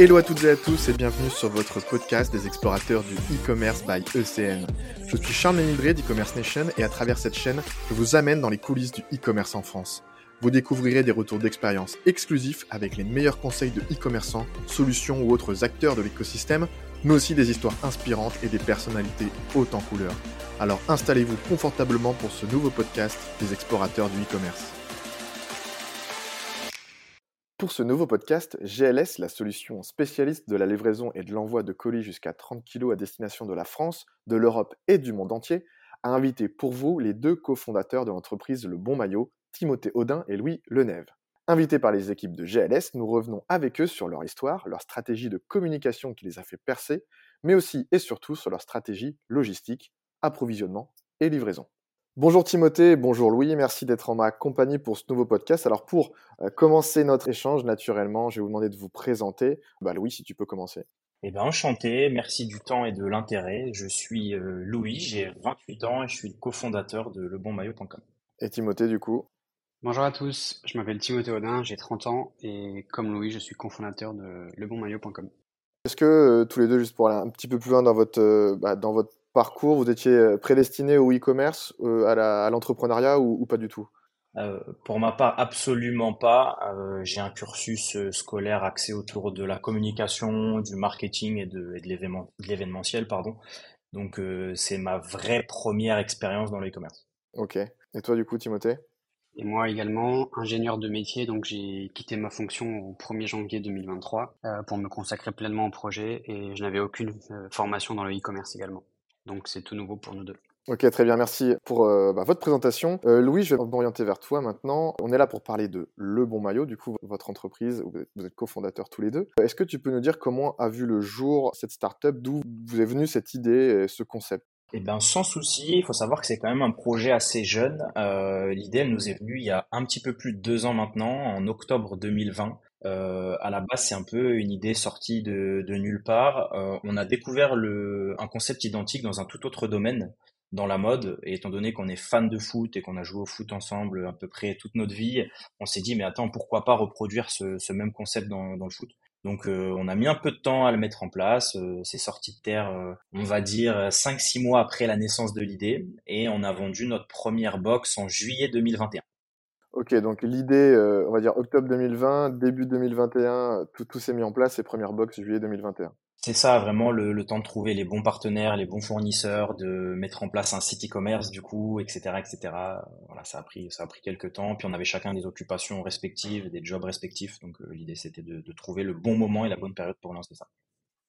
Hello à toutes et à tous et bienvenue sur votre podcast des explorateurs du e-commerce by ECN. Je suis Charles Ménildré d'e-commerce Nation et à travers cette chaîne, je vous amène dans les coulisses du e-commerce en France. Vous découvrirez des retours d'expérience exclusifs avec les meilleurs conseils de e-commerçants, solutions ou autres acteurs de l'écosystème, mais aussi des histoires inspirantes et des personnalités hautes en couleur. Alors installez-vous confortablement pour ce nouveau podcast des explorateurs du e-commerce. Pour ce nouveau podcast, GLS, la solution spécialiste de la livraison et de l'envoi de colis jusqu'à 30 kg à destination de la France, de l'Europe et du monde entier, a invité pour vous les deux cofondateurs de l'entreprise Le Bon Maillot, Timothée Audin et Louis Lenève. Invités par les équipes de GLS, nous revenons avec eux sur leur histoire, leur stratégie de communication qui les a fait percer, mais aussi et surtout sur leur stratégie logistique, approvisionnement et livraison. Bonjour Timothée, bonjour Louis, merci d'être en ma compagnie pour ce nouveau podcast. Alors pour euh, commencer notre échange, naturellement, je vais vous demander de vous présenter. Bah, Louis, si tu peux commencer. Eh ben, enchanté, merci du temps et de l'intérêt. Je suis euh, Louis, j'ai 28 ans et je suis le cofondateur de lebonmaillot.com. Et Timothée, du coup? Bonjour à tous, je m'appelle Timothée Audin, j'ai 30 ans et comme Louis, je suis cofondateur de lebonmaillot.com. Est-ce que euh, tous les deux, juste pour aller un petit peu plus loin dans votre, bah, dans votre parcours, vous étiez euh, prédestiné au e-commerce, euh, à l'entrepreneuriat ou, pas du tout? Euh, Pour ma part, absolument pas. J'ai un cursus scolaire axé autour de la communication, du marketing et de, et de l'événementiel. pardon. Donc c'est ma vraie première expérience dans le e-commerce. Ok. Et toi du coup, Timothée? Et moi également, ingénieur de métier, donc j'ai quitté ma fonction au 1er janvier 2023 pour me consacrer pleinement au projet et je n'avais aucune formation dans le e-commerce également. Donc c'est tout nouveau pour nous deux. Ok, très bien, merci pour euh, bah, votre présentation. Euh, Louis, je vais m'orienter vers toi maintenant. On est là pour parler de Le Bon Maillot, du coup, votre entreprise, vous êtes, cofondateurs tous les deux. Est-ce que tu peux nous dire comment a vu le jour cette startup, d'où vous est venue cette idée, ce concept? Eh bien, sans souci, il faut savoir que c'est quand même un projet assez jeune. Euh, l'idée, elle nous est venue il y a un petit peu plus de deux ans maintenant, en octobre 2020. Euh, à la base, c'est un peu une idée sortie de, de nulle part. Euh, on a découvert le, un concept identique dans un tout autre domaine, dans la mode. Et étant donné qu'on est fan de foot et qu'on a joué au foot ensemble à peu près toute notre vie, on s'est dit mais attends, pourquoi pas reproduire ce, ce même concept dans, dans le foot? Donc euh, on a mis un peu de temps à le mettre en place. Euh, c'est sorti de terre, euh, on va dire 5-6 mois après la naissance de l'idée, et on a vendu notre première box en juillet 2021. Ok, donc l'idée, euh, on va dire octobre 2020, début 2021, tout, tout s'est mis en place et première box juillet 2021. C'est ça, vraiment le, le, temps de trouver les bons partenaires, les bons fournisseurs, de mettre en place un site e-commerce du coup, etc., etc. Voilà, ça a pris, ça a pris quelques temps. Puis on avait chacun des occupations respectives, des jobs respectifs. Donc euh, l'idée c'était de, de, trouver le bon moment et la bonne période pour lancer ça.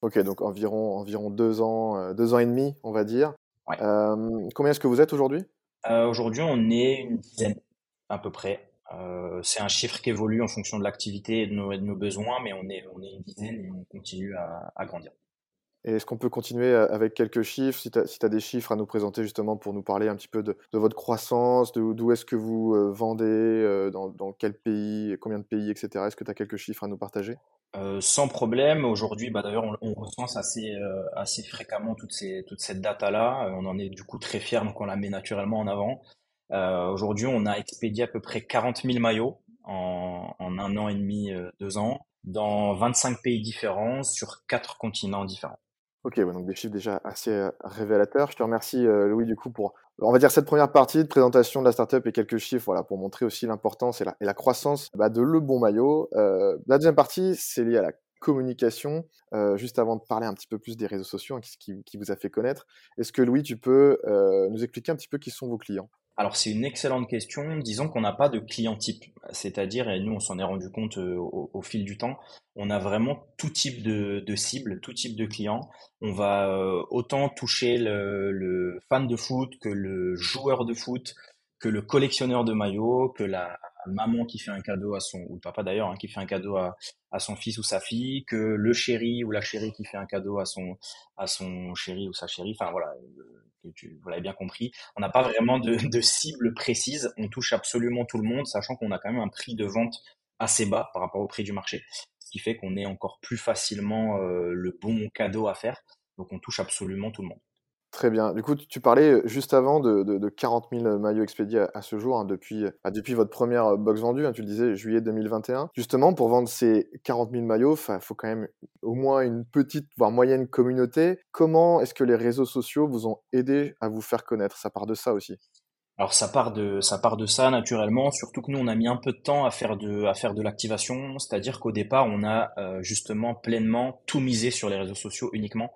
Ok, donc environ environ deux ans, euh, deux ans et demi, on va dire. Ouais. Euh, combien est-ce que vous êtes aujourd'hui? Aujourd'hui, on est une dizaine à peu près. Euh, c'est un chiffre qui évolue en fonction de l'activité et de nos, de nos, besoins, mais on est, on est une dizaine et on continue à, à grandir. Et est-ce qu'on peut continuer avec quelques chiffres, si tu as, si des chiffres à nous présenter justement pour nous parler un petit peu de, de votre croissance, d'où est-ce que vous euh, vendez, euh, dans, dans, quel pays, combien de pays, etc. Est-ce que tu as quelques chiffres à nous partager? Euh, Sans problème. Aujourd'hui, bah, d'ailleurs, on, on, recense assez, euh, assez fréquemment toutes ces, toute cette data-là. On en est du coup très fiers, donc on la met naturellement en avant. Euh, Aujourd'hui, on a expédié à peu près 40 000 maillots en, un an et demi, euh, deux ans, dans 25 pays différents, sur quatre continents différents. Ok, donc des chiffres déjà assez euh, révélateurs. Je te remercie, Louis, du coup, pour, on va dire, cette première partie de présentation de la startup et quelques chiffres, voilà, pour montrer aussi l'importance et la, croissance bah, de Le Bon Maillot. La deuxième partie, c'est lié à la communication. Juste avant de parler un petit peu plus des réseaux sociaux, hein, qui, qui, vous a fait connaître, est-ce que Louis, tu peux nous expliquer un petit peu qui sont vos clients? Alors c'est une excellente question. Disons qu'on n'a pas de client type, c'est-à-dire, et nous on s'en est rendu compte euh, au, fil du temps, on a vraiment tout type de, de cible, tout type de client. On va euh, autant toucher le, le, fan de foot que le joueur de foot, que le collectionneur de maillots, que la maman qui fait un cadeau à son, ou le papa d'ailleurs, hein, qui fait un cadeau à, à, son fils ou sa fille, que le chéri ou la chérie qui fait un cadeau à son, à son chéri ou sa chérie. Enfin voilà, vous l'avez bien compris. On n'a pas vraiment de, de, cible précise. On touche absolument tout le monde, sachant qu'on a quand même un prix de vente assez bas par rapport au prix du marché, ce qui fait qu'on est encore plus facilement euh, le bon cadeau à faire. Donc on touche absolument tout le monde. Très bien. Du coup, tu parlais euh, juste avant de, de, 40 000 maillots expédiés à, ce jour, hein, depuis, bah, depuis votre première euh, box vendue, hein, tu le disais, juillet 2021. Justement, pour vendre ces 40 000 maillots, il faut quand même au moins une petite, voire moyenne communauté. Comment est-ce que les réseaux sociaux vous ont aidé à vous faire connaître? Ça part de ça aussi. Alors ça part de ça naturellement, surtout que nous on a mis un peu de temps à faire de l'activation, c'est-à-dire qu'au départ on a euh, justement pleinement tout misé sur les réseaux sociaux uniquement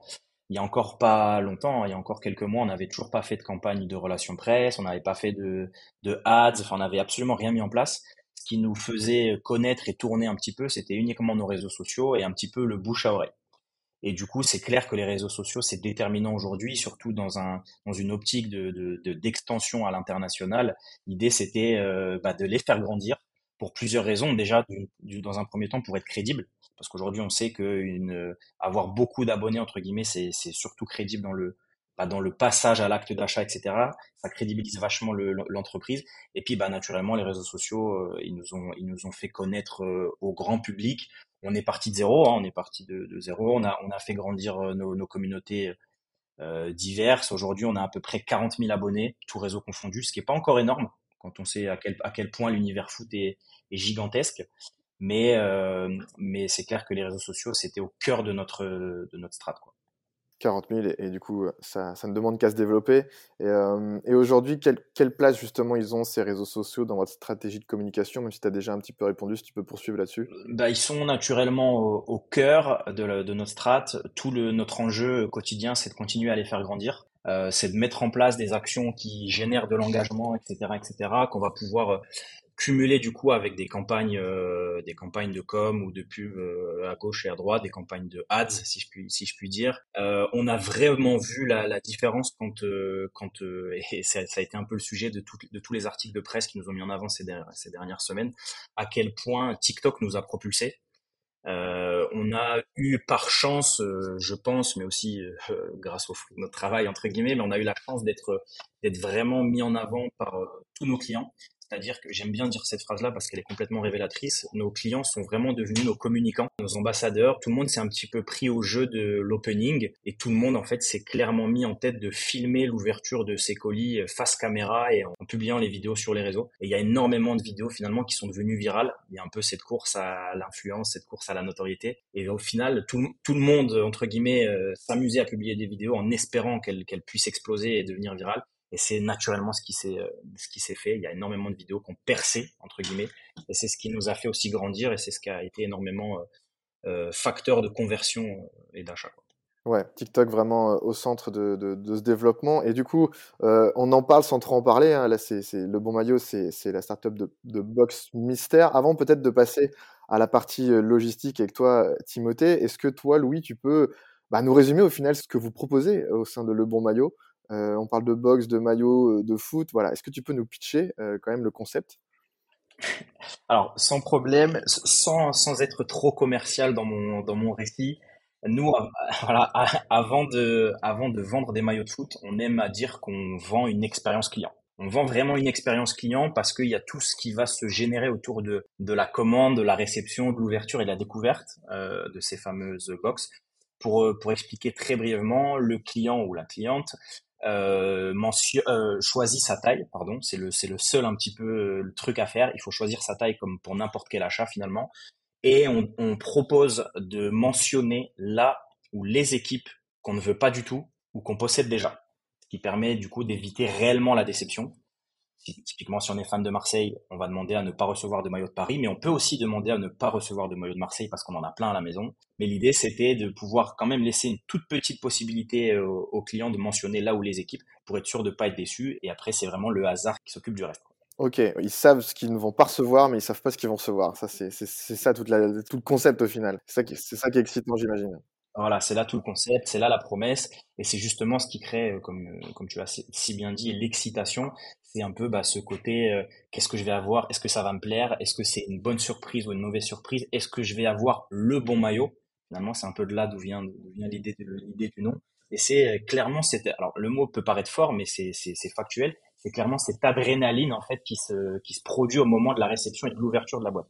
il y a encore pas longtemps, il y a encore quelques mois, on n'avait toujours pas fait de campagne de relations presse, on n'avait pas fait de, de ads, enfin, on n'avait absolument rien mis en place. Ce qui nous faisait connaître et tourner un petit peu, c'était uniquement nos réseaux sociaux et un petit peu le bouche à oreille. Et du coup, c'est clair que les réseaux sociaux, c'est déterminant aujourd'hui, surtout dans, un, dans une optique de, d'extension de, à l'international. L'idée, c'était euh, bah, de les faire grandir pour plusieurs raisons. Déjà, dans un premier temps, pour être crédible. Parce qu'aujourd'hui on sait que avoir beaucoup d'abonnés entre guillemets c'est surtout crédible dans le bah, dans le passage à l'acte d'achat etc ça crédibilise vachement l'entreprise. Et puis bah naturellement les réseaux sociaux euh, ils nous ont ils nous ont fait connaître euh, au grand public. On est parti de zéro hein, on est parti de, de, zéro. On a on a fait grandir euh, nos, nos communautés diverses. Aujourd'hui on a à peu près 40 000 abonnés tout réseau confondu ce qui est pas encore énorme quand on sait à quel à quel point l'univers foot est, gigantesque mais, euh, mais c'est clair que les réseaux sociaux, c'était au cœur de notre, de notre strat. 40 000 et, du coup ça, ne demande qu'à se développer. Et, euh, et aujourd'hui, quelle, quelle, place justement ils ont ces réseaux sociaux dans votre stratégie de communication, même si tu as déjà un petit peu répondu, si tu peux poursuivre là-dessus? Bah, Ils sont naturellement au, cœur de, notre strat. Tout notre enjeu quotidien, c'est de continuer à les faire grandir. Euh, c'est de mettre en place des actions qui génèrent de l'engagement, etc., etc., qu'on va pouvoir cumulé du coup avec des campagnes, euh, des campagnes de com ou de pub euh, à gauche et à droite, des campagnes de ads si je puis si je puis dire. Euh, on a vraiment vu la, la différence quand quand et ça, ça, a été un peu le sujet de, tout, de tous les articles de presse qui nous ont mis en avant ces dernières, ces dernières semaines, à quel point TikTok nous a propulsés. Euh, on a eu par chance, je pense, mais aussi grâce au notre travail entre guillemets, mais on a eu la chance d'être d'être vraiment mis en avant par tous nos clients. C'est-à-dire que j'aime bien dire cette phrase-là parce qu'elle est complètement révélatrice. Nos clients sont vraiment devenus nos communicants, nos ambassadeurs. Tout le monde s'est un petit peu pris au jeu de l'opening et tout le monde en fait s'est clairement mis en tête de filmer l'ouverture de ses colis face caméra et en publiant les vidéos sur les réseaux. Et il y a énormément de vidéos finalement qui sont devenues virales. Il y a un peu cette course à l'influence, cette course à la notoriété. Et au final, tout, le monde entre guillemets euh, s'amusait à publier des vidéos en espérant qu'elles puissent exploser et devenir virales. Et c'est naturellement ce qui s'est euh, ce qui s'est fait. Il y a énormément de vidéos qui ont percé entre guillemets, et c'est ce qui nous a fait aussi grandir, et c'est ce qui a été énormément euh, euh facteur de conversion et d'achat. Ouais, TikTok vraiment au centre de, de, ce développement. Et du coup, on en parle sans trop en parler. Hein. Là, c'est le bon maillot, c'est la startup de, de box mystère. Avant peut-être de passer à la partie logistique avec toi, Timothée, est-ce que toi, Louis, tu peux bah, nous résumer au final ce que vous proposez au sein de Le Bon Maillot? On parle de boxe, de maillot, euh, de foot. Voilà. Est-ce que tu peux nous pitcher euh, quand même le concept? Alors, sans problème, sans, sans être trop commercial dans mon, dans mon récit, nous, voilà, avant de, avant de vendre des maillots de foot, on aime à dire qu'on vend une expérience client. On vend vraiment une expérience client parce qu'il y a tout ce qui va se générer autour de, de la commande, de la réception, de l'ouverture et de la découverte de ces fameuses box. Pour, pour expliquer très brièvement, le client ou la cliente euh, euh, choisit sa taille, pardon, c'est le, c'est le seul un petit peu euh, truc à faire. Il faut choisir sa taille comme pour n'importe quel achat finalement. Et on, on propose de mentionner là ou les équipes qu'on ne veut pas du tout ou qu'on possède déjà, ce qui permet du coup d'éviter réellement la déception typiquement, si on est fan de Marseille, on va demander à ne pas recevoir de maillot de Paris, mais on peut aussi demander à ne pas recevoir de maillot de Marseille parce qu'on en a plein à la maison. Mais l'idée, c'était de pouvoir quand même laisser une toute petite possibilité aux, clients de mentionner là où les équipes pour être sûr de ne pas être déçus. Et après, c'est vraiment le hasard qui s'occupe du reste. Ok, ils savent ce qu'ils ne vont pas recevoir, mais ils savent pas ce qu'ils vont recevoir. Ça, c'est ça toute la, tout le concept au final. C'est ça, c'est ça qui est excitant, j'imagine. Voilà, c'est là tout le concept, c'est là la promesse, et c'est justement ce qui crée, euh, comme, euh, comme tu as si bien dit, l'excitation. C'est un peu bah, ce côté, euh, qu'est-ce que je vais avoir, est-ce que ça va me plaire, est-ce que c'est une bonne surprise ou une mauvaise surprise, est-ce que je vais avoir le bon maillot? Finalement, c'est un peu de là d'où vient, vient l'idée du nom. Et c'est clairement, c'était, alors le mot peut paraître fort, mais c'est factuel. C'est clairement cette adrénaline en fait qui se produit au moment de la réception et de l'ouverture de la boîte.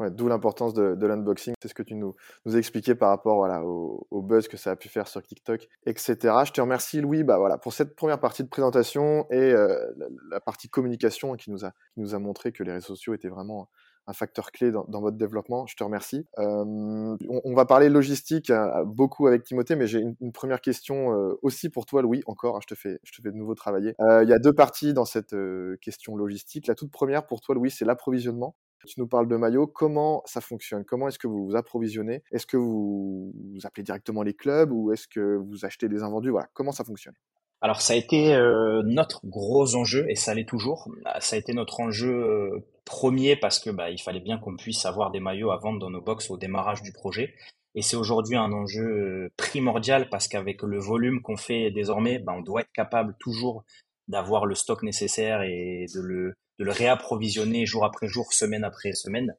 D'où l'importance de, l'unboxing. C'est ce que tu nous, nous as par rapport voilà, au, buzz que ça a pu faire sur TikTok, etc. Je te remercie, Louis, bah, voilà, pour cette première partie de présentation et euh, la, partie communication qui nous, a, qui nous a montré que les réseaux sociaux étaient vraiment un facteur clé dans, votre développement. Je te remercie. Euh, on, va parler logistique euh, beaucoup avec Timothée, mais j'ai une, première question aussi pour toi, Louis. Encore, hein, je, te fais, je te fais de nouveau travailler. Il y a deux parties dans cette question logistique. La toute première pour toi, Louis, c'est l'approvisionnement. Tu nous parles de maillots. Comment ça fonctionne? Comment est-ce que vous vous approvisionnez? Est-ce que vous, appelez directement les clubs ou est-ce que vous achetez des invendus? Voilà, comment ça fonctionne? Alors ça a été euh, notre gros enjeu et ça l'est toujours. Bah, ça a été notre enjeu euh, premier parce que bah, il fallait bien qu'on puisse avoir des maillots à vendre dans nos box au démarrage du projet. Et c'est aujourd'hui un enjeu euh, primordial parce qu'avec le volume qu'on fait désormais, bah, on doit être capable toujours d'avoir le stock nécessaire et de le, de le réapprovisionner jour après jour, semaine après semaine.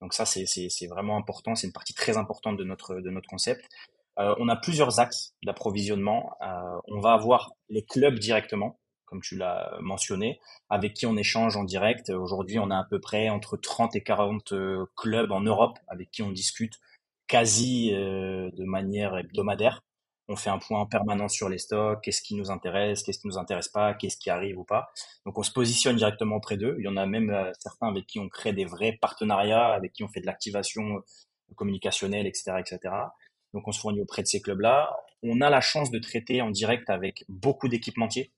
Donc ça, c'est vraiment important, c'est une partie très importante de notre, de notre concept. Euh, on a plusieurs axes d'approvisionnement. Euh, on va avoir les clubs directement, comme tu l'as mentionné, avec qui on échange en direct. Aujourd'hui, on a à peu près entre 30 et 40 euh, clubs en Europe avec qui on discute quasi de manière hebdomadaire on fait un point permanent sur les stocks, qu'est-ce qui nous intéresse, qu'est-ce qui nous intéresse pas, qu'est-ce qui arrive ou pas. Donc on se positionne directement auprès d'eux. Il y en a même euh, certains avec qui on crée des vrais partenariats, avec qui on fait de l'activation euh, communicationnelle, etc., etc. Donc on se fournit auprès de ces clubs-là. On a la chance de traiter en direct avec beaucoup d'équipementiers.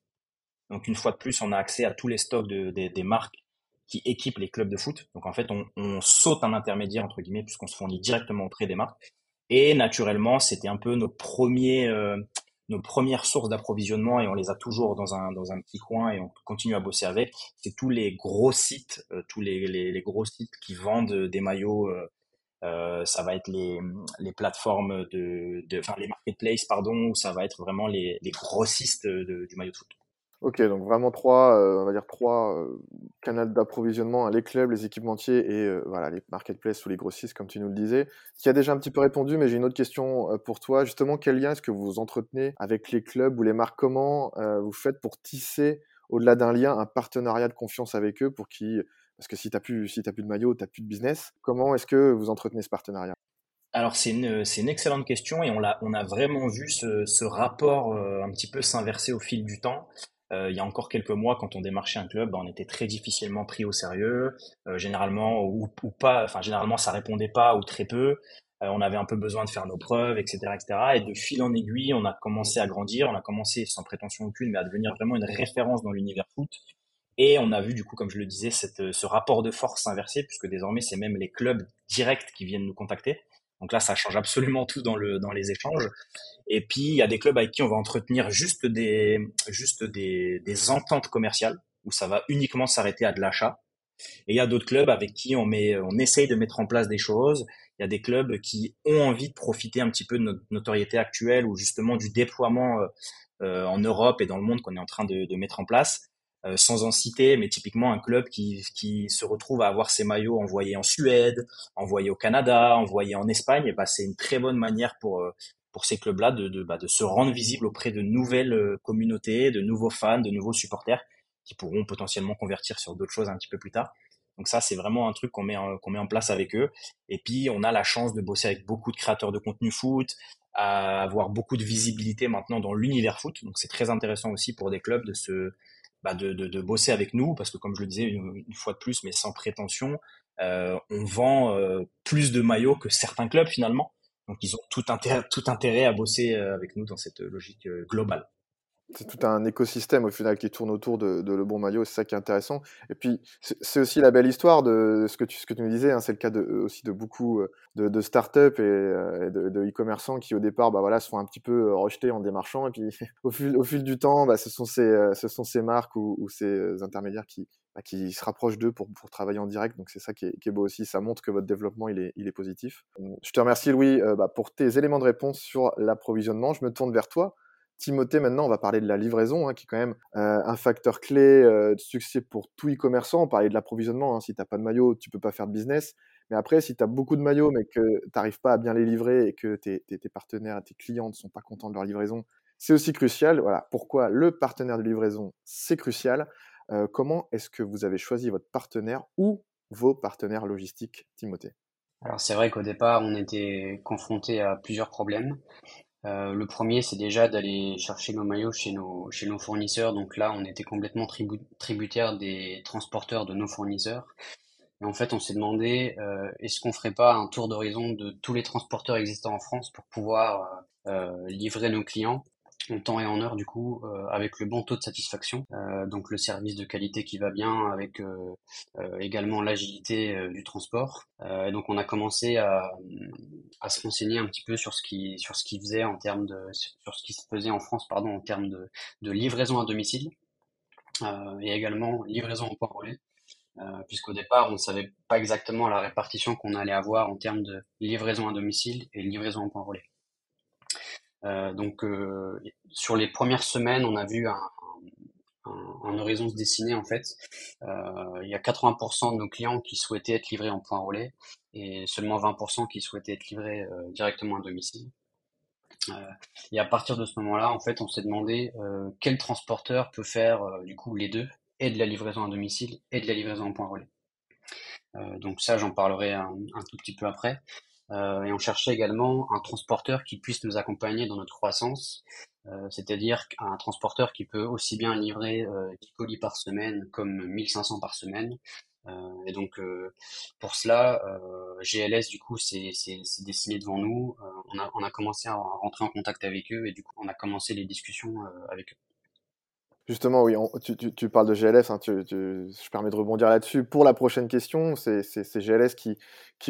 Donc une fois de plus, on a accès à tous les stocks des marques qui équipent les clubs de foot. Donc en fait, on, on saute un intermédiaire entre guillemets puisqu'on se fournit directement auprès des marques. Et naturellement, c'était un peu nos premiers, euh, nos premières sources d'approvisionnement et on les a toujours dans un, dans un petit coin et on continue à bosser avec. C'est tous les gros sites, euh, tous les, les, les, gros sites qui vendent des maillots. Euh, euh ça va être les, les plateformes de, de, enfin les marketplaces pardon, ou ça va être vraiment les, les grossistes du maillot de foot. Ok, donc vraiment trois, euh, on va dire trois euh, canaux d'approvisionnement, les clubs, les équipementiers et euh, voilà les marketplaces ou les grossistes, comme tu nous le disais. Tu as déjà un petit peu répondu, mais j'ai une autre question pour toi. Justement, quel lien est-ce que vous entretenez avec les clubs ou les marques? Comment vous faites pour tisser, au-delà d'un lien, un partenariat de confiance avec eux pour qui, parce que si tu n'as plus, si plus de maillot, tu n'as plus de business. Comment est-ce que vous entretenez ce partenariat? Alors c'est une, une excellente question et on l'a on a vraiment vu ce, ce rapport un petit peu s'inverser au fil du temps. Euh, il y a encore quelques mois, quand on démarchait un club, on était très difficilement pris au sérieux, euh, généralement ou, ou, pas, enfin généralement ça répondait pas ou très peu. Euh, on avait un peu besoin de faire nos preuves, etc., etc. Et de fil en aiguille, on a commencé à grandir, on a commencé sans prétention aucune, mais à devenir vraiment une référence dans l'univers foot. Et on a vu du coup, comme je le disais, cette, ce rapport de force s'inverser, puisque désormais c'est même les clubs directs qui viennent nous contacter. Donc là, ça change absolument tout dans, le, dans les échanges. Et puis, il y a des clubs avec qui on va entretenir juste des, juste des, des ententes commerciales, où ça va uniquement s'arrêter à de l'achat. Et il y a d'autres clubs avec qui on, met, on essaye de mettre en place des choses. Il y a des clubs qui ont envie de profiter un petit peu de notre notoriété actuelle ou justement du déploiement euh, euh en Europe et dans le monde qu'on est en train de, de mettre en place euh, sans en citer, mais typiquement un club qui, qui se retrouve à avoir ses maillots envoyés en Suède, envoyés au Canada, envoyés en Espagne, bah, c'est une très bonne manière pour euh, pour ces clubs-là de, de, bah, de se rendre visible auprès de nouvelles euh, communautés, de nouveaux fans, de nouveaux supporters qui pourront potentiellement convertir sur d'autres choses un petit peu plus tard. Donc ça, c'est vraiment un truc qu'on met, qu'on met en place avec eux. Et puis, on a la chance de bosser avec beaucoup de créateurs de contenu foot, à avoir beaucoup de visibilité maintenant dans l'univers foot. Donc c'est très intéressant aussi pour des clubs de se, bah, de, de, bosser avec nous parce que comme je le disais une, fois de plus mais sans prétention euh, on vend euh, plus de maillots que certains clubs finalement. Donc ils ont tout intérêt, tout intérêt à bosser euh, avec nous dans cette logique globale c'est tout un écosystème au final qui tourne autour de, le bon maillot, c'est ça qui est intéressant. Et puis c'est aussi la belle histoire de ce que tu, me disais, hein, c'est le cas de, aussi de beaucoup euh, de, de startups et, euh, de e-commerçants qui au départ bah, font un petit peu euh, rejeter en démarchant et puis au fil, du temps, bah, ce, sont ces, ce sont ces marques ou, ces intermédiaires qui, bah, qui se rapprochent d'eux pour, travailler en direct. Donc c'est ça qui est, beau aussi, ça montre que votre développement il est positif. Je te remercie Louis bah, pour tes éléments de réponse sur l'approvisionnement. Je me tourne vers toi. Timothée, maintenant, on va parler de la livraison, hein, qui est quand même euh, un facteur clé euh, de succès pour tout e-commerçant. On parlait de l'approvisionnement. Hein. Si tu n'as pas de maillot, tu peux pas faire de business. Mais après, si tu as beaucoup de maillots, mais que tu n'arrives pas à bien les livrer et que tes, partenaires et tes clients ne sont pas contents de leur livraison, c'est aussi crucial. Voilà pourquoi le partenaire de livraison, c'est crucial. Euh, comment est-ce que vous avez choisi votre partenaire ou vos partenaires logistiques, Timothée? Alors c'est vrai qu'au départ, on était confronté à plusieurs problèmes. Euh, le premier, c'est déjà d'aller chercher nos maillots chez nos, chez nos fournisseurs. Donc là, on était complètement tributaire des transporteurs de nos fournisseurs. Et en fait, on s'est demandé, euh, est-ce qu'on ferait pas un tour d'horizon de tous les transporteurs existants en France pour pouvoir euh, livrer nos clients en temps et en heure du coup euh, avec le bon taux de satisfaction. Euh, donc le service de qualité qui va bien avec euh, également l'agilité du transport. Donc on a commencé à, à se renseigner un petit peu sur ce qui sur ce qui faisait en termes de sur ce qui se faisait en France pardon en termes de, de livraison à domicile et également livraison en point relais. Puisqu'au départ, on ne savait pas exactement la répartition qu'on allait avoir en termes de livraison à domicile et livraison en point relais. Euh, donc euh, sur les premières semaines, on a vu un, horizon se dessiner en fait. Euh, il y a 80% de nos clients qui souhaitaient être livrés en point relais et seulement 20% qui souhaitaient être livrés directement à domicile. et à partir de ce moment-là, en fait, on s'est demandé quel transporteur peut faire du coup les deux, et de la livraison à domicile et de la livraison en point relais. donc ça, j'en parlerai un, tout petit peu après. Euh, et on cherchait également un transporteur qui puisse nous accompagner dans notre croissance, euh, c'est-à-dire un transporteur qui peut aussi bien livrer euh, 10 colis par semaine comme 1500 par semaine. Euh, et donc euh, pour cela, GLS du coup c'est dessiné devant nous. on, a, on a commencé à rentrer en contact avec eux et du coup on a commencé les discussions avec eux. Justement, oui, tu, parles de GLS, hein, je permets de rebondir là-dessus. Pour la prochaine question, c'est GLS qui,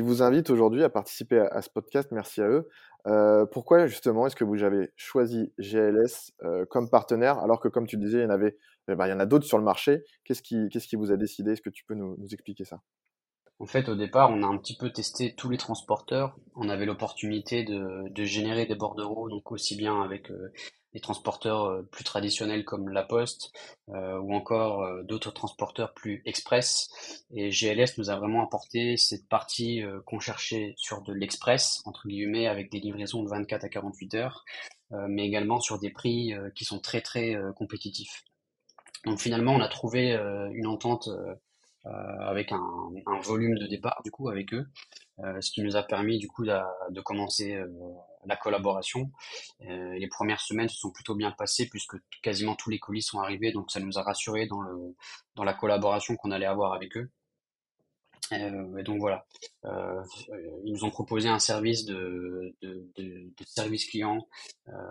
vous invite aujourd'hui à participer à, ce podcast. Merci à eux. Euh, pourquoi justement est-ce que vous avez choisi GLS euh, comme partenaire alors que, comme tu disais, il y en avait, eh ben, il y en a d'autres sur le marché. Qu'est-ce qui, vous a décidé? Est-ce que tu peux nous, expliquer ça? En fait, au départ, on a un petit peu testé tous les transporteurs. On avait l'opportunité de, de, générer des bordereaux, donc aussi bien avec euh, des transporteurs euh, plus traditionnels comme La Poste euh, ou encore euh, d'autres transporteurs plus express. Et GLS nous a vraiment apporté cette partie qu'on cherchait sur de l'express, entre guillemets, avec des livraisons de 24 à 48 heures, mais également sur des prix qui sont très très compétitifs. Donc finalement, on a trouvé une entente avec un, volume de départ du coup avec eux, ce qui nous a permis du coup de, de commencer la collaboration. Euh, les premières semaines se sont plutôt bien passées puisque quasiment tous les colis sont arrivés, donc ça nous a rassuré dans, le, dans la collaboration qu'on allait avoir avec eux. Euh, et donc voilà, euh, ils nous ont proposé un service de, service client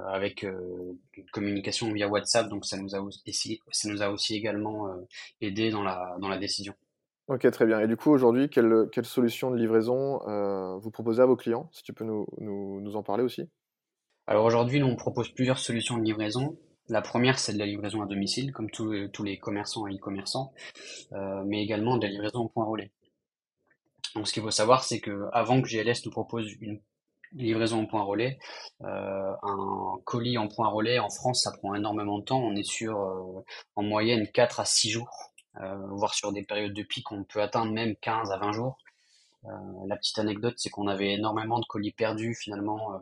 avec une communication via WhatsApp, donc ça nous a aussi, ça nous a aussi également aidé dans la, dans la décision. Ok, très bien. Et du coup, aujourd'hui, quelle, quelle, solution de livraison euh, vous proposez à vos clients Si tu peux nous, nous, nous en parler aussi? Alors aujourd'hui, nous, on propose plusieurs solutions de livraison. La première, c'est de la livraison à domicile, comme tous, tous les commerçants et e-commerçants, euh, mais également de la livraison au point relais. Donc ce qu'il faut savoir, c'est que avant que GLS nous propose une livraison au point relais, euh, un colis en point relais en France, ça prend énormément de temps. On est sur euh, en moyenne 4 à 6 jours euh, voire sur des périodes de pic, on peut atteindre même 15 à 20 jours. Euh, la petite anecdote, c'est qu'on avait énormément de colis perdus finalement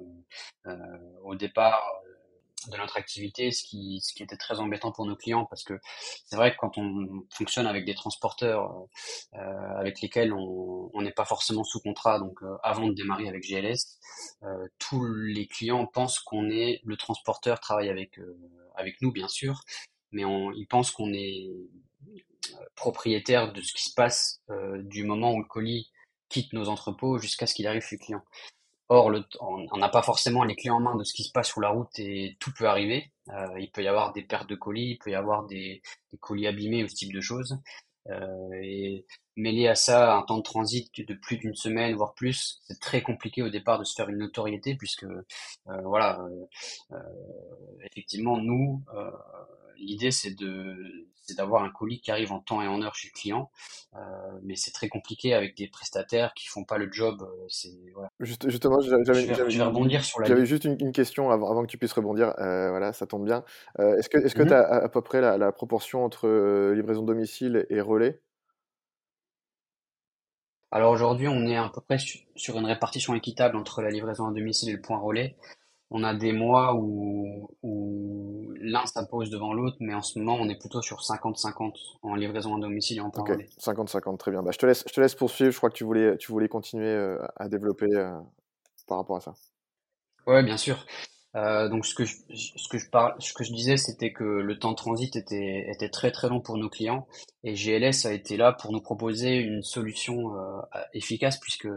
euh, au départ de notre activité, ce qui, ce qui était très embêtant pour nos clients parce que c'est vrai que quand on fonctionne avec des transporteurs euh, avec lesquels on n'est pas forcément sous contrat, donc avant de démarrer avec GLS, euh, tous les clients pensent qu'on est le transporteur, travaille avec avec nous bien sûr, mais on, ils pensent qu'on est propriétaire de ce qui se passe euh, du moment où le colis quitte nos entrepôts jusqu'à ce qu'il arrive chez le client. Or, on n'a pas forcément les clés en main de ce qui se passe sur la route et tout peut arriver. Euh, il peut y avoir des pertes de colis, il peut y avoir des, colis abîmés ou ce type de choses. Euh, et mêlé à ça un temps de transit de plus d'une semaine voire plus, c'est très compliqué au départ de se faire une notoriété puisque voilà, effectivement nous l'idée c'est de c'est d'avoir un colis qui arrive en temps et en heure chez le client, euh, mais c'est très compliqué avec des prestataires qui font pas le job. Euh, c'est voilà. Juste, justement, j'avais rebondir sur la. J'avais juste une, question avant, avant, que tu puisses rebondir. Euh, voilà, ça tombe bien. est-ce que est-ce que tu as à, peu près la, la proportion entre livraison domicile et relais? Alors aujourd'hui, on est à peu près sur une répartition équitable entre la livraison à domicile et le point relais. On a des mois où, où l'un s'impose devant l'autre, mais en ce moment, on est plutôt sur 50-50 en livraison à domicile et en Ok, 50-50, très bien. Bah, je, te laisse, je te laisse poursuivre. Je crois que tu voulais, tu voulais continuer euh, à développer euh, par rapport à ça. Ouais, bien sûr. Euh, donc ce que je, ce que je parle, ce que je disais, c'était que le temps de transit était, était très très long pour nos clients et GLS a été là pour nous proposer une solution efficace puisque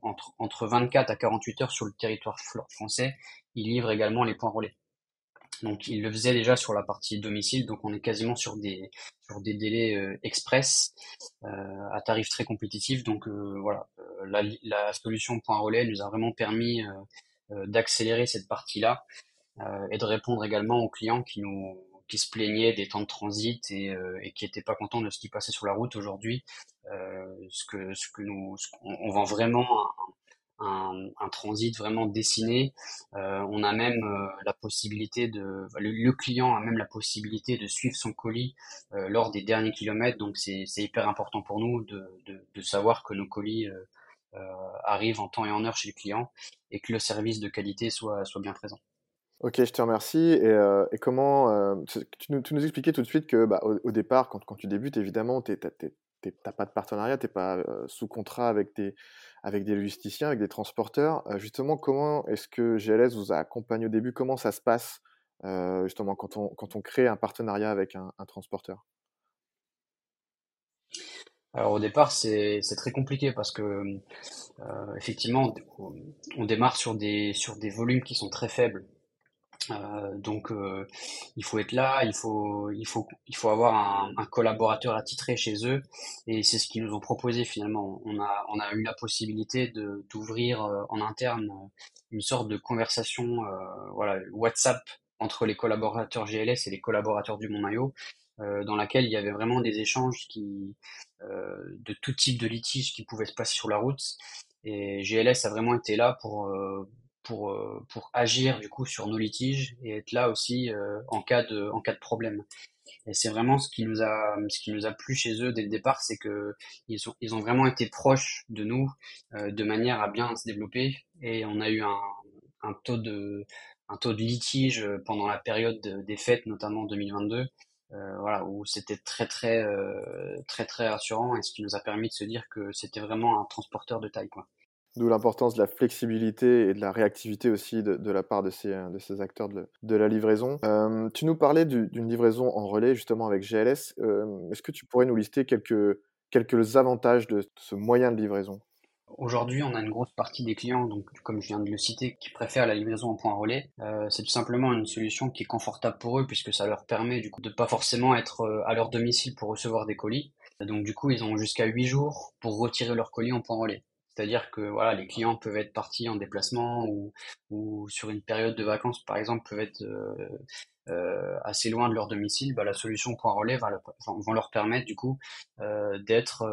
entre, entre 24 à 48 heures sur le territoire français, il livre également les points relais. Donc il le faisait déjà sur la partie domicile, donc on est quasiment sur des sur des délais euh, express euh, à tarif très compétitif. Donc euh, voilà, la, solution point relais nous a vraiment permis d'accélérer cette partie-là et de répondre également aux clients qui nous qui se plaignaient des temps de transit et, et qui n'étaient pas contents de ce qui passait sur la route aujourd'hui. ce que ce que nous on, vend vraiment un, un, transit vraiment dessiné. Euh, on a même la possibilité de, le, client a même la possibilité de suivre son colis euh, lors des derniers kilomètres. Donc c'est hyper important pour nous de, de, savoir que nos colis euh, arrive en temps et en heure chez le client et que le service de qualité soit, soit bien présent. Ok, je te remercie. Et, euh, et comment euh, tu, nous, tu, nous, expliquais tout de suite que bah, au, départ, quand, quand, tu débutes, évidemment, tu n'as pas de partenariat, tu n'es pas sous contrat avec des, avec des logisticiens, avec des transporteurs. justement, comment est-ce que GLS vous a accompagné au début? Comment ça se passe justement quand on, quand on crée un partenariat avec un, un transporteur? Alors au départ, c'est très compliqué parce que euh, effectivement, on démarre sur des sur des volumes qui sont très faibles. Euh, donc euh, il faut être là, il faut il faut il faut avoir un, un collaborateur attitré chez eux et c'est ce qu'ils nous ont proposé finalement. On a on a eu la possibilité de d'ouvrir euh, en interne une sorte de conversation euh, voilà WhatsApp entre les collaborateurs GLS et les collaborateurs du Mont Maillot euh, dans laquelle il y avait vraiment des échanges qui, euh, de tout type de litiges qui pouvaient se passer sur la route. Et GLS a vraiment été là pour, euh, pour, pour agir du coup sur nos litiges et être là aussi en, cas de, en cas de problème. Et c'est vraiment ce qui nous a, ce qui nous a plu chez eux dès le départ, c'est que ils ont, vraiment été proches de nous, de manière à bien se développer. Et on a eu un, un taux de, un taux de litige pendant la période des fêtes, notamment en 2022, euh, voilà, où c'était très très euh, très très rassurant et ce qui nous a permis de se dire que c'était vraiment un transporteur de taille. Quoi. D'où l'importance de la flexibilité et de la réactivité aussi de, la part de ces, de ces acteurs de, de la livraison. Euh, tu nous parlais d'une livraison en relais justement avec GLS. Euh, Est-ce que tu pourrais nous lister quelques, quelques avantages de ce moyen de livraison? Aujourd'hui, on a une grosse partie des clients, donc comme je viens de le citer, qui préfèrent la livraison en point relais. Euh, c'est tout simplement une solution qui est confortable pour eux puisque ça leur permet du coup de pas forcément être euh, à leur domicile pour recevoir des colis. Donc du coup, ils ont jusqu'à 8 jours pour retirer leur colis en point relais. C'est-à-dire que voilà, les clients peuvent être partis en déplacement ou, sur une période de vacances, par exemple, peuvent être euh, euh, assez loin de leur domicile. Bah, la solution point relais va, vont leur permettre du coup euh, d'être,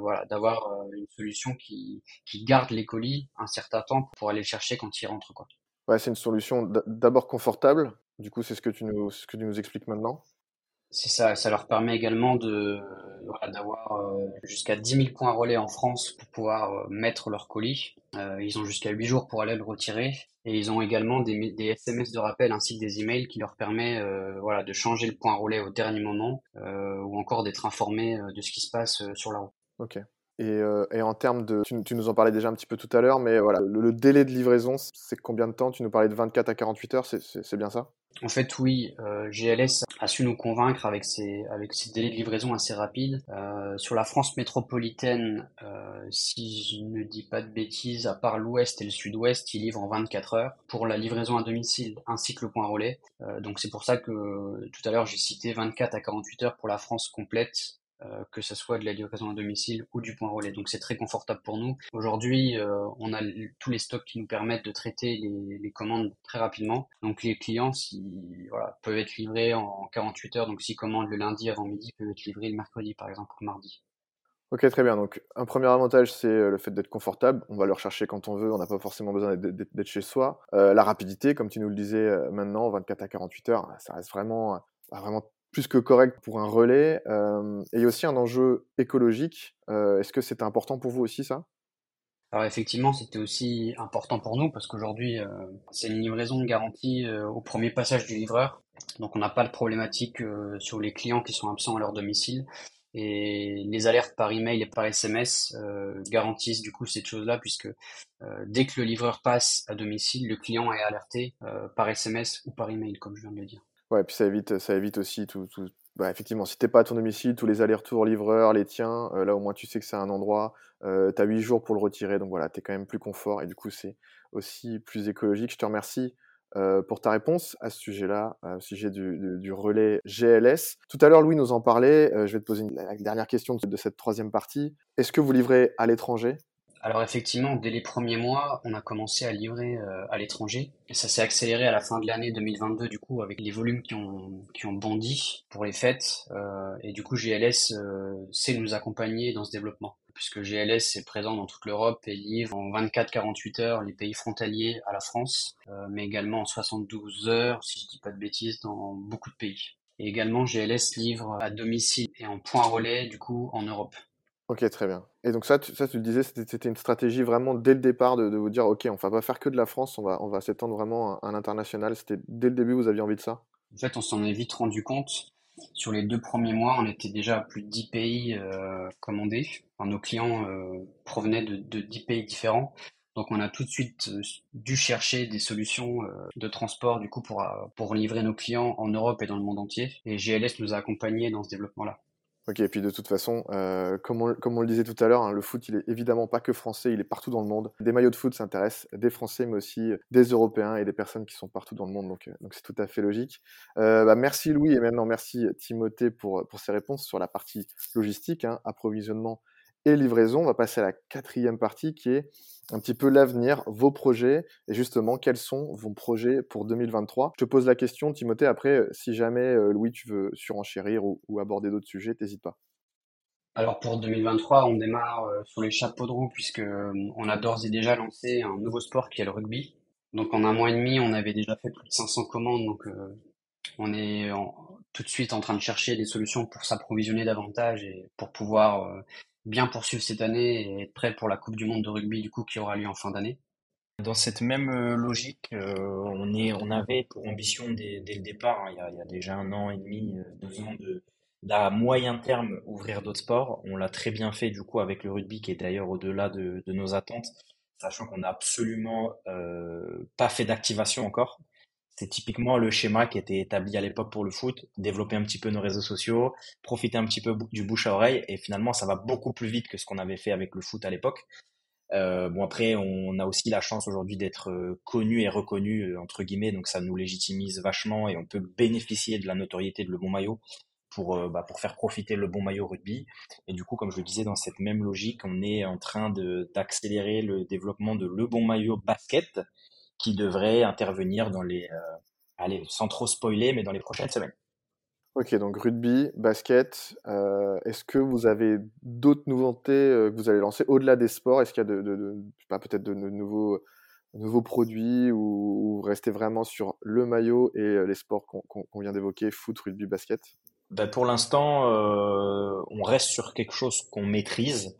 voilà, d'avoir une solution qui, garde les colis un certain temps pour aller les chercher quand ils rentrent, quoi. Ouais, c'est une solution d'abord confortable. Du coup, c'est ce que tu nous expliques maintenant. C'est ça, ça leur permet également de voilà, d'avoir euh, jusqu'à 10 000 points relais en France pour pouvoir euh, mettre leur colis. Euh, ils ont jusqu'à 8 jours pour aller le retirer. Et ils ont également des, SMS de rappel ainsi que des emails qui leur permet voilà, de changer le point relais au dernier moment ou encore d'être informés de ce qui se passe sur la route. Et, et, en termes de, tu, nous en parlais déjà un petit peu tout à l'heure, mais voilà, le, délai de livraison, c'est combien de temps? Tu nous parlais de 24 à 48 heures, c'est bien ça? En fait, oui, euh, GLS a su nous convaincre avec ses, délais de livraison assez rapides. Euh, sur la France métropolitaine, euh, si je ne dis pas de bêtises, à part l'ouest et le sud-ouest, ils livrent en 24 heures pour la livraison à domicile ainsi que le point relais. Euh, donc c'est pour ça que tout à l'heure j'ai cité 24 à 48 heures pour la France complète euh, que ce soit de la livraison à domicile ou du point relais. Donc c'est très confortable pour nous. Aujourd'hui, euh, on a tous les stocks qui nous permettent de traiter les, commandes très rapidement. Donc les clients si, peuvent être livrés en 48 heures. Donc s'ils commandent le lundi avant midi, peuvent être livrés le mercredi par exemple ou mardi. Ok, très bien. Donc, un premier avantage, c'est euh, le fait d'être confortable. On va le rechercher quand on veut. On n'a pas forcément besoin d'être chez soi. Euh, la rapidité, comme tu nous le disais maintenant, 24 à 48 heures, ça reste vraiment, vraiment plus que correct pour un relais. Euh, et il y a aussi un enjeu écologique. Euh, Est-ce que c'est important pour vous aussi ça? Alors effectivement, c'était aussi important pour nous parce qu'aujourd'hui, euh, c'est une livraison garantie au premier passage du livreur. Donc on n'a pas de problématique sur les clients qui sont absents à leur domicile. Et les alertes par email et par SMS garantissent du coup cette chose-là puisque dès que le livreur passe à domicile, le client est alerté par SMS ou par email, comme je viens de le dire. Ouais, puis ça évite, aussi tout, bah, effectivement, si t'es pas à ton domicile, tous les allers-retours livreurs, les tiens, euh, là au moins tu sais que c'est un endroit, euh, tu as 8 jours pour le retirer, donc voilà, tu es quand même plus confort et du coup c'est aussi plus écologique. Je te remercie euh, pour ta réponse à ce sujet-là, au sujet du, relais GLS. Tout à l'heure, Louis nous en parlait, je vais te poser une, la dernière question de cette troisième partie. Est-ce que vous livrez à l'étranger? Alors effectivement, dès les premiers mois, on a commencé à livrer euh, à l'étranger. Et ça s'est accéléré à la fin de l'année 2022, du coup, avec les volumes qui ont, qui ont bondi pour les fêtes. Euh, et du coup, GLS euh, sait nous accompagner dans ce développement. Puisque GLS est présent dans toute l'Europe et livre en 24-48 heures les pays frontaliers à la France, mais également en 72 heures, si je dis pas de bêtises, dans beaucoup de pays. Et également, GLS livre à domicile et en point relais, du coup, en Europe. Ok, très bien. Et donc ça, tu, ça, tu le disais, c'était une stratégie vraiment dès le départ de, vous dire, ok, on va pas faire que de la France, on va, s'étendre vraiment à, l'international. C'était dès le début, vous aviez envie de ça? En fait, on s'en est vite rendu compte. Sur les deux premiers mois, on était déjà à plus de 10 pays euh, commandés. Nos clients euh, provenaient de, de 10 pays différents. Donc on a tout de suite euh, dû chercher des solutions de transport du coup pour, pour livrer nos clients en Europe et dans le monde entier. Et GLS nous a accompagnés dans ce développement-là. Ok, et puis de toute façon, euh, comme, on, comme, on, le disait tout à l'heure, hein, le foot, il est évidemment pas que français, il est partout dans le monde. Des maillots de foot s'intéressent des Français, mais aussi des Européens et des personnes qui sont partout dans le monde, donc euh, c'est tout à fait logique. Euh, bah, merci Louis, et maintenant merci Timothée pour, pour ces réponses sur la partie logistique, hein, approvisionnement et livraison. On va passer à la quatrième partie qui est un petit peu l'avenir, vos projets et justement quels sont vos projets pour 2023. Je te pose la question, Timothée, après, euh, si jamais euh, Louis, tu veux surenchérir ou, aborder d'autres sujets, n'hésite pas. Alors pour 2023, on démarre euh, sur les chapeaux de roue puisque on a d'ores et déjà lancé un nouveau sport qui est le rugby. Donc en un mois et demi, on avait déjà fait plus de 500 commandes, donc on est tout de suite en train de chercher des solutions pour s'approvisionner davantage et pour pouvoir bien poursuivre cette année et être prêt pour la Coupe du Monde de rugby du coup qui aura lieu en fin d'année. Dans cette même euh, logique, euh, on, avait pour ambition dès, le départ, hein, il, y a, déjà un an et demi, euh, deux ans, de, d'à moyen terme ouvrir d'autres sports. On l'a très bien fait du coup avec le rugby qui est d'ailleurs au-delà de, nos attentes, sachant qu'on n'a absolument pas fait d'activation encore. C'est typiquement le schéma qui était établi à l'époque pour le foot, développer un petit peu nos réseaux sociaux, profiter un petit peu du bouche à oreille, et finalement ça va beaucoup plus vite que ce qu'on avait fait avec le foot à l'époque. Euh, bon après, on a aussi la chance aujourd'hui d'être euh, connu et reconnu euh, entre guillemets, donc ça nous légitimise vachement et on peut bénéficier de la notoriété de le bon maillot pour bah, pour faire profiter le bon maillot rugby. Et du coup, comme je le disais, dans cette même logique, on est en train d'accélérer le développement de le bon maillot basket, qui devrait intervenir dans les, euh, allez, sans trop spoiler, mais dans les prochaines semaines. Ok, donc rugby, basket. Euh, est-ce que vous avez d'autres nouveautés euh, que vous allez lancer au-delà des sports? Est-ce qu'il y a de, de, peut-être de, nouveaux, nouveaux produits ou, rester vraiment sur le maillot et les sports qu'on vient d'évoquer, foot, rugby, basket? Ben Pour l'instant, on reste sur quelque chose qu'on maîtrise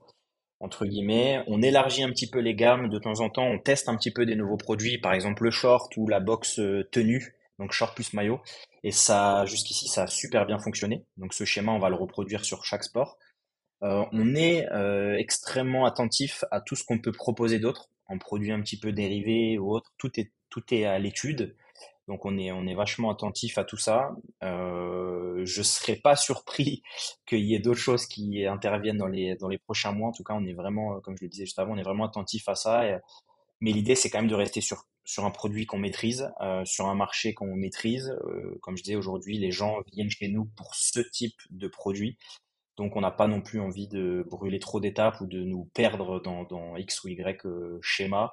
entre guillemets. On élargit un petit peu les gammes de temps en temps, on teste un petit peu des nouveaux produits, par exemple le short ou la box euh, tenue, donc short plus maillot. Et ça, jusqu'ici, ça a super bien fonctionné. Donc ce schéma, on va le reproduire sur chaque sport. Euh, on est euh, extrêmement attentif à tout ce qu'on peut proposer d'autre, en produits un petit peu dérivés ou autres. Tout est, tout est à l'étude. Donc on est, on est vachement attentif à tout ça. Euh, je serais pas surpris qu'il y ait d'autres choses qui interviennent dans les, dans les prochains mois. En tout cas, on est vraiment, comme je le disais juste avant, on est vraiment attentif à ça. mais l'idée, c'est quand même de rester sur, sur un produit qu'on maîtrise, euh, sur un marché qu'on maîtrise. Euh, comme je disais aujourd'hui, les gens viennent chez nous pour ce type de produit. Donc on n'a pas non plus envie de brûler trop d'étapes ou de nous perdre dans, dans X ou Y euh, schéma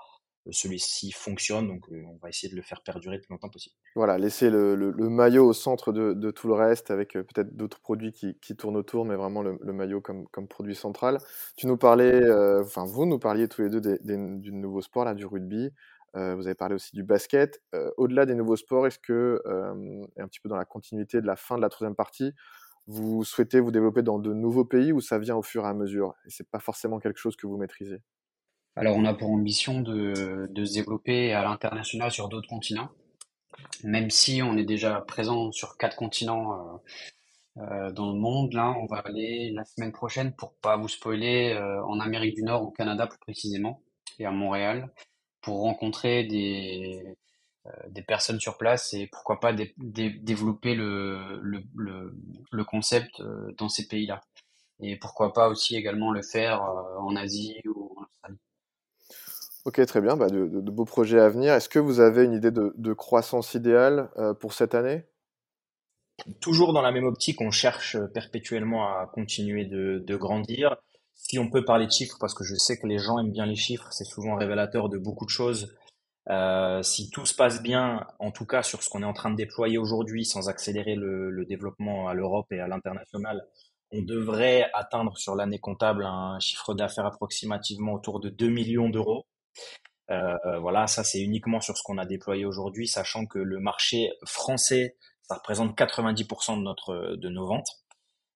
celui-ci fonctionne, donc euh, on va essayer de le faire perdurer le plus longtemps possible. Voilà, laisser le, maillot au centre de, tout le reste, avec euh, peut-être d'autres produits qui, tournent autour, mais vraiment le, maillot comme, produit central. Tu nous parlais, euh, enfin vous nous parliez tous les deux du nouveau sport, là, du rugby. vous avez parlé aussi du basket. Au-delà des nouveaux sports, est-ce que, un petit peu dans la continuité de la fin de la troisième partie, vous souhaitez vous développer dans de nouveaux pays ou ça vient au fur et à mesure? Et c'est pas forcément quelque chose que vous maîtrisez? Alors, on a pour ambition de, de se développer à l'international sur d'autres continents, même si on est déjà présent sur quatre continents euh, euh, dans le monde. Là, on va aller la semaine prochaine, pour pas vous spoiler, euh, en Amérique du Nord, au Canada plus précisément, et à Montréal, pour rencontrer des, personnes sur place et pourquoi pas développer le, concept dans ces pays-là. Et pourquoi pas aussi également le faire en Asie ou. Ok, très bien. Bah, de, beaux projets à venir. Est-ce que vous avez une idée de, croissance idéale euh, pour cette année? Toujours dans la même optique, on cherche perpétuellement à continuer de, grandir. Si on peut parler de chiffres, parce que je sais que les gens aiment bien les chiffres, c'est souvent révélateur de beaucoup de choses. Euh, si tout se passe bien, en tout cas sur ce qu'on est en train de déployer aujourd'hui, sans accélérer le développement à l'Europe et à l'international, on devrait atteindre sur l'année comptable un chiffre d'affaires approximativement autour de 2 millions d'euros. Euh, euh, voilà, ça c'est uniquement sur ce qu'on a déployé aujourd'hui, sachant que le marché français, ça représente 90% de, notre, de nos ventes.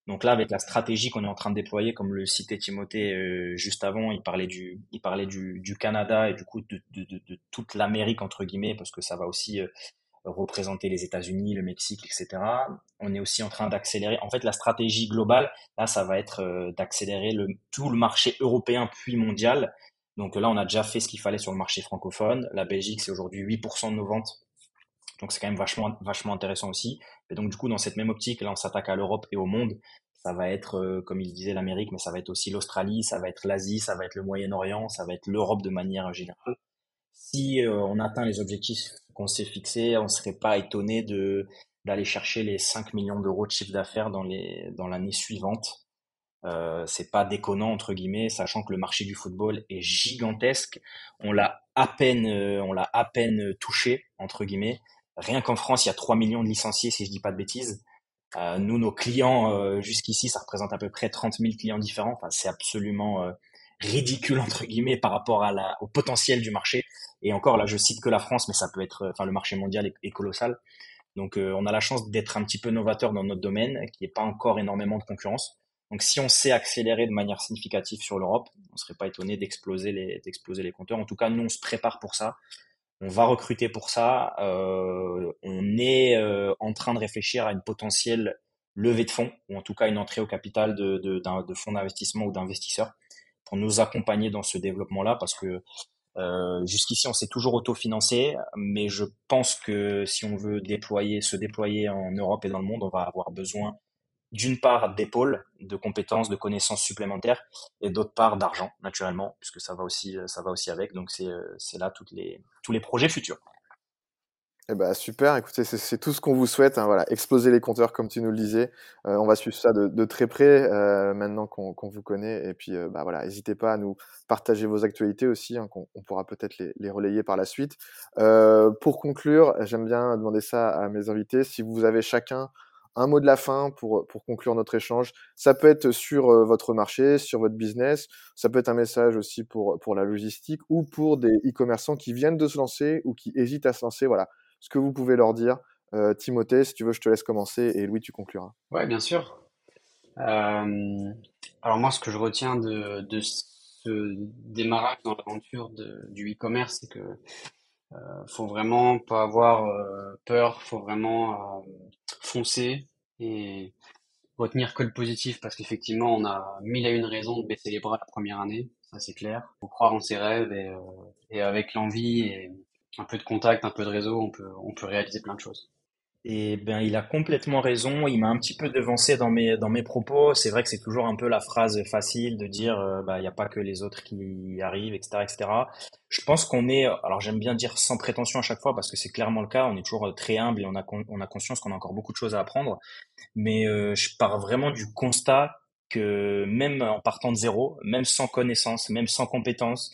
Donc là, avec la stratégie qu'on est en train de déployer, comme le citait Timothée euh, juste avant, il parlait du, il parlait du, Canada et du coup de, toute l'Amérique entre guillemets, parce que ça va aussi représenter les États-Unis, le Mexique, etc. On est aussi en train d'accélérer. En fait, la stratégie globale, là, ça va être d'accélérer le, tout le marché européen puis mondial donc là, on a déjà fait ce qu'il fallait sur le marché francophone. La Belgique, c'est aujourd'hui 8% de nos ventes. Donc c'est quand même vachement, vachement intéressant aussi. Et donc du coup, dans cette même optique, là, on s'attaque à l'Europe et au monde. Ça va être, euh, comme il disait, l'Amérique, mais ça va être aussi l'Australie, ça va être l'Asie, ça va être le Moyen-Orient, ça va être l'Europe de manière générale. Si euh, on atteint les objectifs qu'on s'est fixés, on ne serait pas étonné d'aller chercher les 5 millions d'euros de chiffre d'affaires dans l'année suivante. Euh, c'est pas déconnant entre guillemets, sachant que le marché du football est gigantesque. On l'a à peine, euh, on l'a à peine touché entre guillemets. Rien qu'en France, il y a 3 millions de licenciés, si je dis pas de bêtises. Euh, nous, nos clients jusqu'ici, ça représente à peu près 30 000 clients différents. Enfin, c'est absolument ridicule entre guillemets par rapport au potentiel du marché. Et encore là, je cite que la France, mais ça peut être, enfin, le marché mondial est, est colossal. Donc, on a la chance d'être un petit peu novateur dans notre domaine, qui n'est pas encore énormément de concurrence. Donc si on sait accélérer de manière significative sur l'Europe, on ne serait pas étonné d'exploser les, d'exploser les compteurs. En tout cas, nous, on se prépare pour ça. On va recruter pour ça. Euh, on est euh, en train de réfléchir à une potentielle levée de fonds, ou en tout cas une entrée au capital de, de, de fonds d'investissement ou d'investisseurs pour nous accompagner dans ce développement-là, parce que euh, jusqu'ici, on s'est toujours autofinancé, mais je pense que si on veut déployer, se déployer en Europe et dans le monde, on va avoir besoin d'une part d'épaules, de compétences, de connaissances supplémentaires, et d'autre part d'argent, naturellement, puisque ça va aussi, ça va aussi avec. Donc c'est, c'est là les, tous les projets futurs. Eh ben, super, écoutez, c'est tout ce qu'on vous souhaite. Hein, voilà, exploser les compteurs comme tu nous le disais. Euh, on va suivre ça de, de très près euh, maintenant qu'on vous connaît. Et puis, euh, bah, voilà, n'hésitez pas à nous partager vos actualités aussi, hein, qu'on on pourra peut-être les, les, relayer par la suite. pour conclure, j'aime bien demander ça à mes invités. Si vous avez chacun un mot de la fin pour, pour conclure notre échange. Ça peut être sur euh, votre marché, sur votre business, ça peut être un message aussi pour, pour la logistique ou pour des e-commerçants qui viennent de se lancer ou qui hésitent à se lancer. Voilà, ce que vous pouvez leur dire. Euh, Timothée, si tu veux, je te laisse commencer et Louis, tu concluras. Ouais, bien sûr. Euh, alors moi, ce que je retiens de, de ce démarrage dans l'aventure du e-commerce, c'est que faut vraiment pas avoir euh, peur, faut vraiment euh, foncer et retenir que le positif parce qu'effectivement on a mille à une raisons de baisser les bras la première année, ça c'est clair. Faut croire en ses rêves et, et avec l'envie et un peu de contact, un peu de réseau, on peut on peut réaliser plein de choses. Et ben, il a complètement raison. Il m'a un petit peu devancé dans mes dans mes propos. C'est vrai que c'est toujours un peu la phrase facile de dire, euh, bah, il n'y a pas que les autres qui arrivent, etc., etc. Je pense qu'on est, alors j'aime bien dire sans prétention à chaque fois parce que c'est clairement le cas. On est toujours très humble et on a on a conscience qu'on a encore beaucoup de choses à apprendre. Mais euh, je pars vraiment du constat que même en partant de zéro, même sans connaissance, même sans compétences,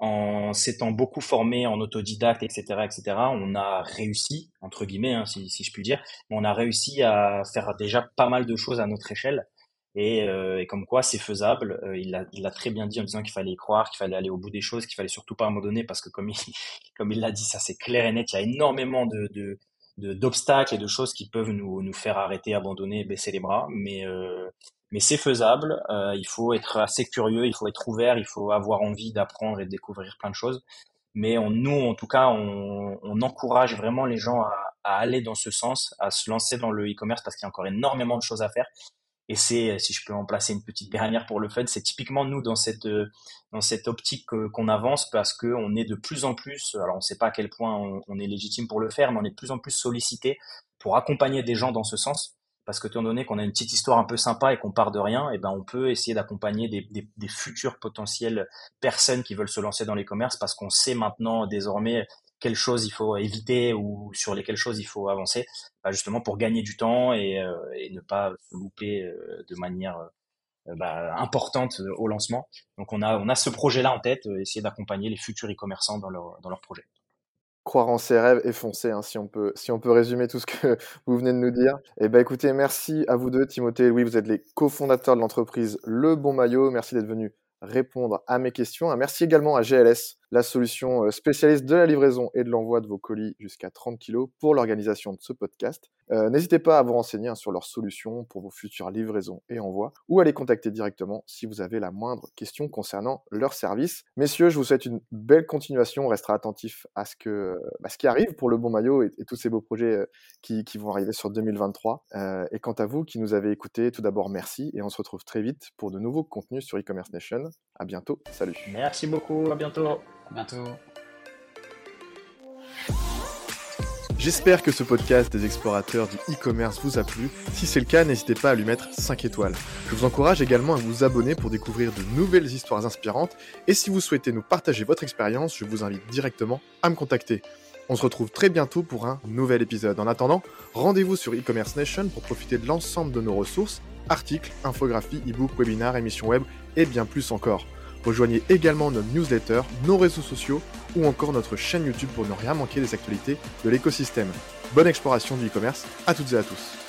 en s'étant beaucoup formé en autodidacte, etc., etc., on a réussi, entre guillemets, hein, si, je puis dire, on a réussi à faire déjà pas mal de choses à notre échelle. Et, euh, et comme quoi c'est faisable. Euh, il l'a a très bien dit en disant qu'il fallait y croire, qu'il fallait aller au bout des choses, qu'il fallait surtout pas abandonner parce que comme il comme il l'a dit, ça c'est clair et net. Il y a énormément de, de, d'obstacles et de choses qui peuvent nous, nous faire arrêter, abandonner, baisser les bras. Mais, euh, mais c'est faisable. Euh, il faut être assez curieux, il faut être ouvert, il faut avoir envie d'apprendre et de découvrir plein de choses. Mais on, nous, en tout cas, on, on encourage vraiment les gens à, à, aller dans ce sens, à se lancer dans le e-commerce parce qu'il y a encore énormément de choses à faire. Et c'est, si je peux en placer une petite dernière pour le fun, c'est typiquement nous dans cette dans cette optique qu'on avance parce que on est de plus en plus, alors on ne sait pas à quel point on, est légitime pour le faire, mais on est de plus en plus sollicité pour accompagner des gens dans ce sens. Parce que étant donné qu'on a une petite histoire un peu sympa et qu'on part de rien, et eh ben on peut essayer d'accompagner des, des, des futures potentielles personnes qui veulent se lancer dans les commerces parce qu'on sait maintenant désormais quelles choses il faut éviter ou sur lesquelles choses il faut avancer, bah justement pour gagner du temps et, euh, ne pas se louper euh, de manière euh, bah, importante au lancement. Donc on a, on a ce projet-là en tête, essayer d'accompagner les futurs e-commerçants dans leur, dans leur projet. Croire en ses rêves et foncer, hein, si, on peut, si on peut résumer tout ce que vous venez de nous dire. Et eh ben écoutez, merci à vous deux, Timothée et Louis, vous êtes les cofondateurs de l'entreprise Le Bon Maillot. Merci d'être venus répondre à mes questions. Merci également à GLS la solution euh, spécialiste de la livraison et de l'envoi de vos colis jusqu'à 30 kg pour l'organisation de ce podcast. Euh, n'hésitez pas à vous renseigner hein, sur leurs solutions pour vos futures livraisons et envois ou à les contacter directement si vous avez la moindre question concernant leur service. Messieurs, je vous souhaite une belle continuation. On restera attentif à ce, que, bah, ce qui arrive pour le bon maillot et, tous ces beaux projets euh, qui, qui, vont arriver sur 2023. et quant à vous qui nous avez écoutés, tout d'abord merci et on se retrouve très vite pour de nouveaux contenus sur e-commerce nation. À bientôt. Salut. Merci beaucoup. À bientôt bientôt. J'espère que ce podcast des explorateurs du e-commerce vous a plu. Si c'est le cas, n'hésitez pas à lui mettre 5 étoiles. Je vous encourage également à vous abonner pour découvrir de nouvelles histoires inspirantes. Et si vous souhaitez nous partager votre expérience, je vous invite directement à me contacter. On se retrouve très bientôt pour un nouvel épisode. En attendant, rendez-vous sur e-commerce nation pour profiter de l'ensemble de nos ressources, articles, infographies, e-books, webinaires, émissions web et bien plus encore. Rejoignez également notre newsletter, nos réseaux sociaux ou encore notre chaîne YouTube pour ne rien manquer des actualités de l'écosystème. Bonne exploration du e-commerce à toutes et à tous.